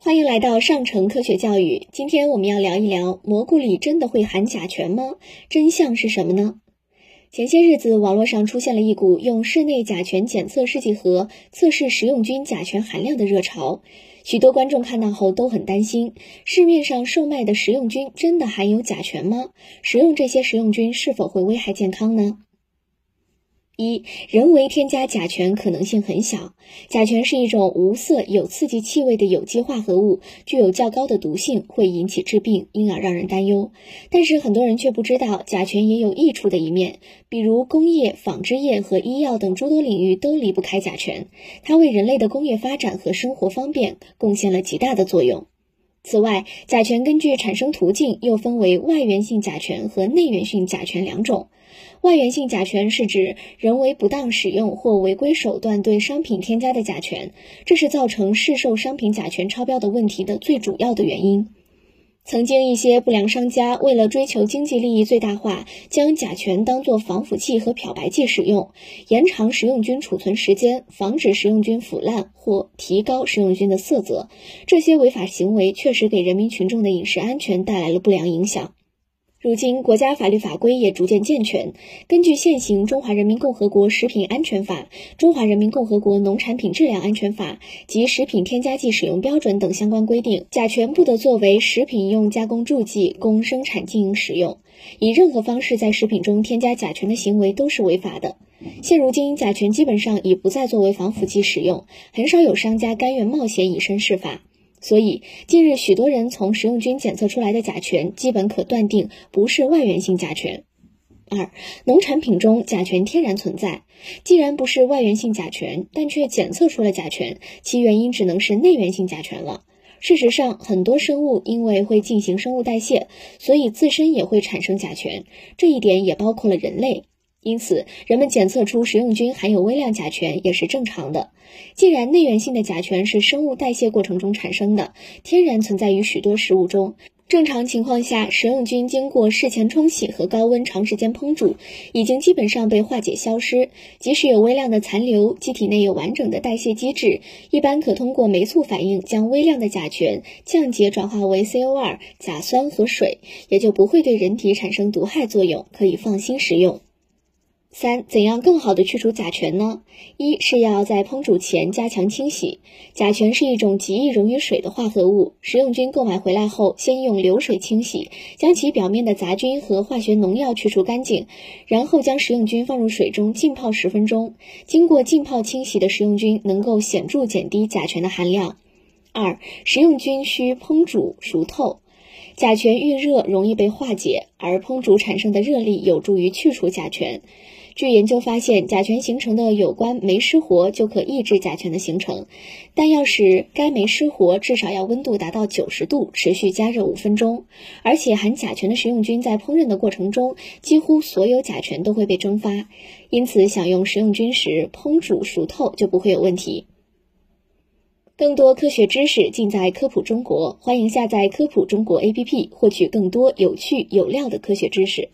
欢迎来到上城科学教育。今天我们要聊一聊蘑菇里真的会含甲醛吗？真相是什么呢？前些日子，网络上出现了一股用室内甲醛检测试剂盒测试食用菌甲醛含量的热潮。许多观众看到后都很担心：市面上售卖的食用菌真的含有甲醛吗？食用这些食用菌是否会危害健康呢？一人为添加甲醛可能性很小。甲醛是一种无色有刺激气味的有机化合物，具有较高的毒性，会引起致病，因而让人担忧。但是很多人却不知道，甲醛也有益处的一面，比如工业、纺织业和医药等诸多领域都离不开甲醛，它为人类的工业发展和生活方便贡献了极大的作用。此外，甲醛根据产生途径又分为外源性甲醛和内源性甲醛两种。外源性甲醛是指人为不当使用或违规手段对商品添加的甲醛，这是造成市售商品甲醛超标的问题的最主要的原因。曾经一些不良商家为了追求经济利益最大化，将甲醛当作防腐剂和漂白剂使用，延长食用菌储存时间，防止食用菌腐烂或提高食用菌的色泽。这些违法行为确实给人民群众的饮食安全带来了不良影响。如今，国家法律法规也逐渐健全。根据现行《中华人民共和国食品安全法》《中华人民共和国农产品质量安全法》及《食品添加剂使用标准》等相关规定，甲醛不得作为食品用加工助剂供生产经营使用。以任何方式在食品中添加甲醛的行为都是违法的。现如今，甲醛基本上已不再作为防腐剂使用，很少有商家甘愿冒险以身试法。所以，近日许多人从食用菌检测出来的甲醛，基本可断定不是外源性甲醛。二，农产品中甲醛天然存在，既然不是外源性甲醛，但却检测出了甲醛，其原因只能是内源性甲醛了。事实上，很多生物因为会进行生物代谢，所以自身也会产生甲醛，这一点也包括了人类。因此，人们检测出食用菌含有微量甲醛也是正常的。既然内源性的甲醛是生物代谢过程中产生的，天然存在于许多食物中。正常情况下，食用菌经过事前冲洗和高温长时间烹煮，已经基本上被化解消失。即使有微量的残留，机体内有完整的代谢机制，一般可通过酶促反应将微量的甲醛降解转化为 CO2、甲酸和水，也就不会对人体产生毒害作用，可以放心食用。三、怎样更好的去除甲醛呢？一是要在烹煮前加强清洗。甲醛是一种极易溶于水的化合物，食用菌购买回来后，先用流水清洗，将其表面的杂菌和化学农药去除干净，然后将食用菌放入水中浸泡十分钟。经过浸泡清洗的食用菌能够显著减低甲醛的含量。二、食用菌需烹煮熟透。甲醛遇热容易被化解，而烹煮产生的热力有助于去除甲醛。据研究发现，甲醛形成的有关酶失活就可抑制甲醛的形成，但要使该酶失活，至少要温度达到九十度，持续加热五分钟。而且含甲醛的食用菌在烹饪的过程中，几乎所有甲醛都会被蒸发，因此享用食用菌时烹煮熟透就不会有问题。更多科学知识尽在科普中国，欢迎下载科普中国 APP，获取更多有趣有料的科学知识。